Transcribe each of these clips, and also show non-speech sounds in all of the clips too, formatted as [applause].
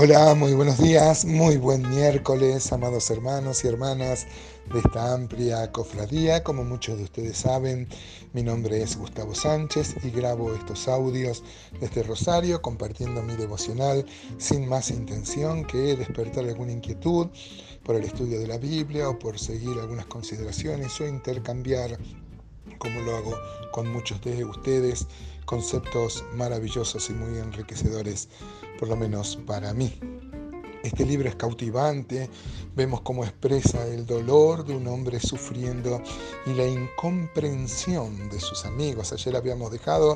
Hola, muy buenos días, muy buen miércoles, amados hermanos y hermanas de esta amplia cofradía. Como muchos de ustedes saben, mi nombre es Gustavo Sánchez y grabo estos audios desde Rosario compartiendo mi devocional sin más intención que despertar alguna inquietud por el estudio de la Biblia o por seguir algunas consideraciones o intercambiar como lo hago con muchos de ustedes, conceptos maravillosos y muy enriquecedores, por lo menos para mí. Este libro es cautivante, vemos cómo expresa el dolor de un hombre sufriendo y la incomprensión de sus amigos. Ayer habíamos dejado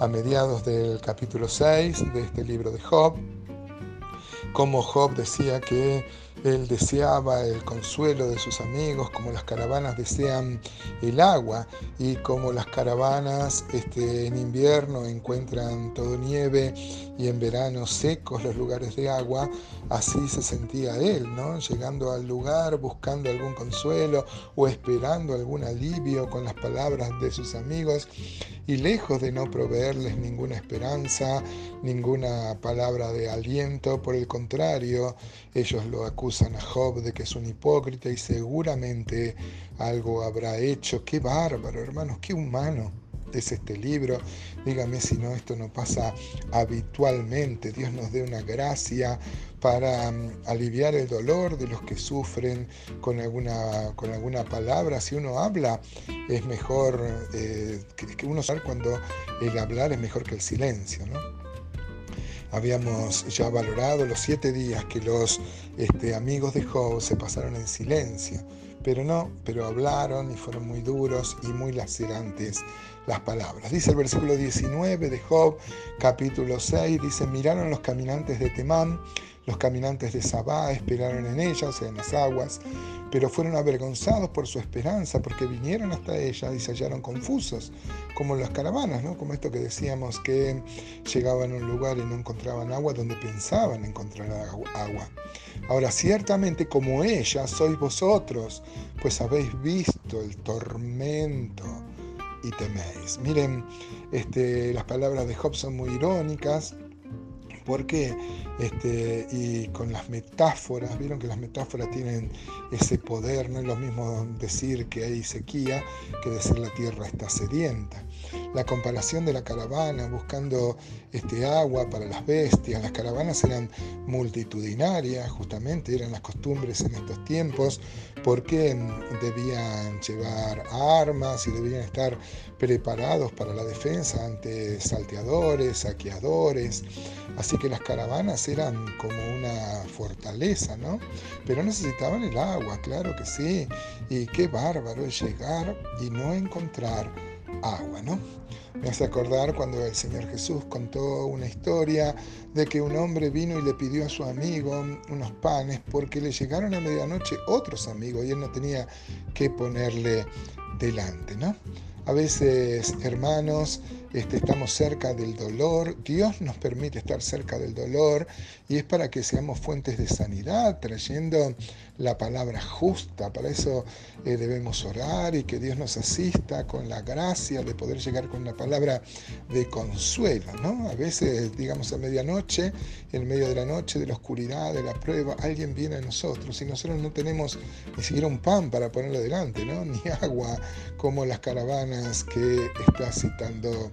a mediados del capítulo 6 de este libro de Job, como Job decía que él deseaba el consuelo de sus amigos, como las caravanas desean el agua y como las caravanas este, en invierno encuentran todo nieve y en verano secos los lugares de agua, así se sentía él, ¿no? Llegando al lugar buscando algún consuelo o esperando algún alivio con las palabras de sus amigos y lejos de no proveerles ninguna esperanza, ninguna palabra de aliento, por el contrario, ellos lo acusan a Job de que es un hipócrita y seguramente algo habrá hecho. Qué bárbaro, hermanos, qué humano es este libro. Dígame si no, esto no pasa habitualmente. Dios nos dé una gracia para mm, aliviar el dolor de los que sufren con alguna, con alguna palabra. Si uno habla, es mejor eh, que, uno sabe cuando el hablar es mejor que el silencio. ¿no? Habíamos ya valorado los siete días que los este, amigos de Job se pasaron en silencio, pero no, pero hablaron y fueron muy duros y muy lacerantes las palabras. Dice el versículo 19 de Job, capítulo 6, dice, miraron los caminantes de Temán los caminantes de Sabá esperaron en ella, o sea, en las aguas, pero fueron avergonzados por su esperanza, porque vinieron hasta ella y se hallaron confusos, como las caravanas, ¿no? Como esto que decíamos que llegaban a un lugar y no encontraban agua donde pensaban encontrar agua. Ahora, ciertamente como ella sois vosotros, pues habéis visto el tormento y teméis. Miren, este, las palabras de Job son muy irónicas porque este, y con las metáforas, vieron que las metáforas tienen ese poder, no es lo mismo decir que hay sequía que decir la tierra está sedienta. La comparación de la caravana buscando este agua para las bestias, las caravanas eran multitudinarias, justamente eran las costumbres en estos tiempos, porque debían llevar armas y debían estar preparados para la defensa ante salteadores, saqueadores. Así que las caravanas eran como una fortaleza, ¿no? Pero necesitaban el agua, claro que sí. Y qué bárbaro llegar y no encontrar agua, ¿no? Me hace acordar cuando el Señor Jesús contó una historia de que un hombre vino y le pidió a su amigo unos panes porque le llegaron a medianoche otros amigos y él no tenía que ponerle delante, ¿no? A veces, hermanos, este, estamos cerca del dolor, Dios nos permite estar cerca del dolor y es para que seamos fuentes de sanidad, trayendo la palabra justa. Para eso eh, debemos orar y que Dios nos asista con la gracia de poder llegar con la palabra de consuelo. ¿no? A veces, digamos, a medianoche, en medio de la noche, de la oscuridad, de la prueba, alguien viene a nosotros y nosotros no tenemos ni siquiera un pan para ponerle delante, ¿no? [laughs] ni agua como las caravanas que está citando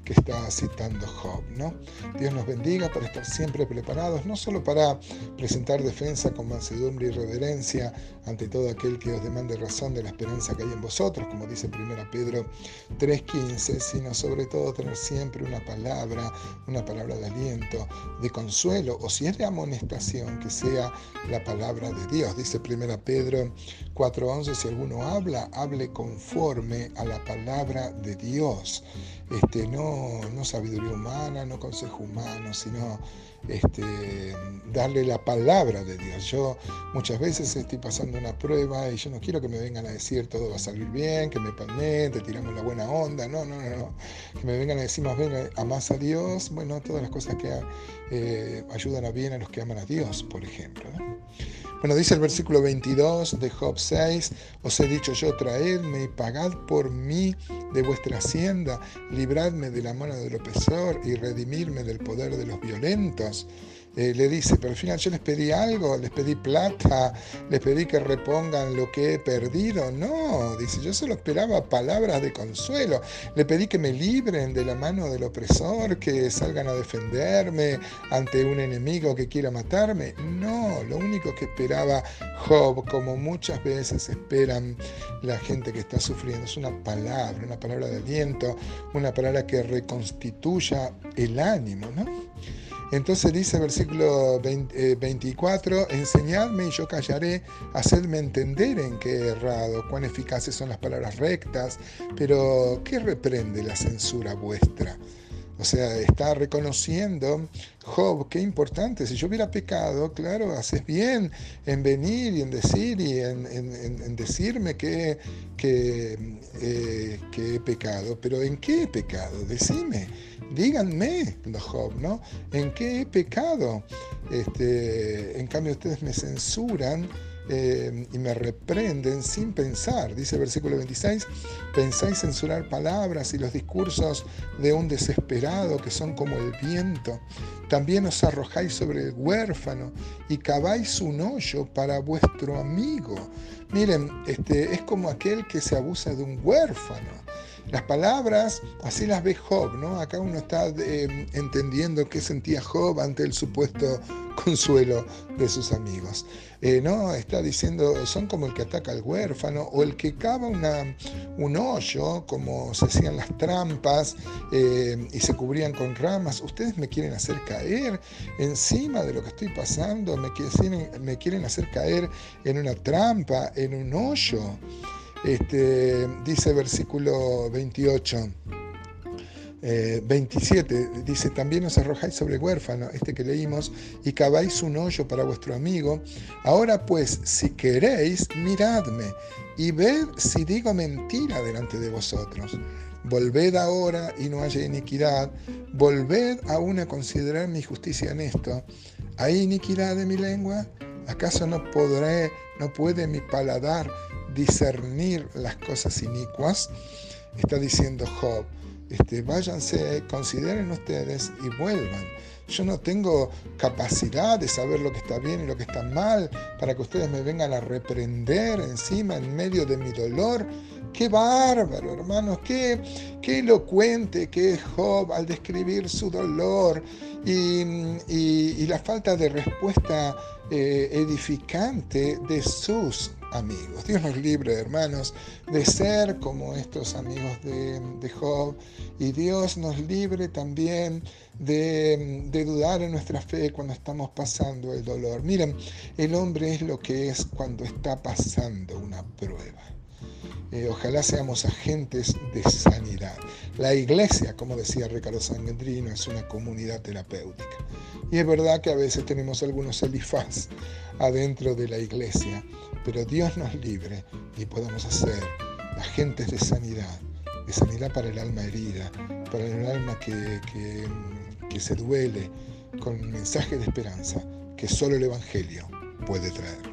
está citando Job. ¿no? Dios nos bendiga para estar siempre preparados, no solo para presentar defensa con mansedumbre y reverencia ante todo aquel que os demande razón de la esperanza que hay en vosotros, como dice 1 Pedro 3.15, sino sobre todo tener siempre una palabra, una palabra de aliento, de consuelo, o si es de amonestación, que sea la palabra de Dios. Dice 1 Pedro 4.11, si alguno habla, hable conforme a la palabra de Dios. Este, no, no sabiduría humana, no consejo humano, sino este, darle la palabra de Dios. Yo muchas veces estoy pasando una prueba y yo no quiero que me vengan a decir todo va a salir bien, que me palmen, te tiramos la buena onda, no, no, no, no. Que me vengan a decir más bien, amas a Dios, bueno, todas las cosas que eh, ayudan a bien a los que aman a Dios, por ejemplo. Bueno, dice el versículo 22 de Job 6, os he dicho yo, traedme y pagad por mí de vuestra hacienda, libradme de la mano del opresor y redimirme del poder de los violentos. Eh, le dice, pero al final yo les pedí algo, les pedí plata, les pedí que repongan lo que he perdido. No, dice, yo solo esperaba palabras de consuelo. Le pedí que me libren de la mano del opresor, que salgan a defenderme ante un enemigo que quiera matarme. No, lo único que esperaba Job, como muchas veces esperan la gente que está sufriendo, es una palabra, una palabra de aliento, una palabra que reconstituya el ánimo, ¿no? Entonces dice versículo 24, eh, enseñadme y yo callaré, hacedme entender en qué he errado, cuán eficaces son las palabras rectas, pero ¿qué reprende la censura vuestra? O sea, está reconociendo Job, qué importante, si yo hubiera pecado, claro, haces bien en venir y en decir y en, decirme eh, que, he pecado, pero ¿en qué he pecado? Decime, díganme, Job, ¿no? ¿En qué he pecado? Este, en cambio ustedes me censuran eh, y me reprenden sin pensar. Dice el versículo 26, pensáis censurar palabras y los discursos de un desesperado que son como el viento. También os arrojáis sobre el huérfano y caváis un hoyo para vuestro amigo. Miren, este, es como aquel que se abusa de un huérfano. Las palabras, así las ve Job, ¿no? Acá uno está eh, entendiendo qué sentía Job ante el supuesto [laughs] consuelo de sus amigos. Eh, no, está diciendo, son como el que ataca al huérfano o el que cava una, un hoyo, como se hacían las trampas eh, y se cubrían con ramas. Ustedes me quieren hacer caer encima de lo que estoy pasando, me quieren, me quieren hacer caer en una trampa, en un hoyo. Este, dice versículo 28. 27 eh, dice, también os arrojáis sobre el huérfano, este que leímos, y caváis un hoyo para vuestro amigo. Ahora pues, si queréis, miradme y ved si digo mentira delante de vosotros. Volved ahora y no haya iniquidad, volved aún a considerar mi justicia en esto. ¿Hay iniquidad en mi lengua? ¿Acaso no podré, no puede mi paladar discernir las cosas inicuas, está diciendo Job, este, váyanse, consideren ustedes y vuelvan. Yo no tengo capacidad de saber lo que está bien y lo que está mal para que ustedes me vengan a reprender encima en medio de mi dolor. Qué bárbaro, hermanos, qué, qué elocuente que es Job al describir su dolor y, la falta de respuesta eh, edificante de sus amigos. Dios nos libre, hermanos, de ser como estos amigos de, Job y Dios nos libre también de, de, dudar en nuestra fe cuando estamos pasando el dolor. Miren, el hombre es lo que es cuando está pasando una prueba. Ojalá seamos agentes de sanidad. La iglesia, como decía Ricardo Sangendrino, es una comunidad terapéutica. Y es verdad que a veces tenemos algunos elifaz adentro de la iglesia, pero Dios nos libre y podamos ser agentes de sanidad, de sanidad para el alma herida, para el alma que, que se duele, con mensaje de esperanza que solo el Evangelio puede traer.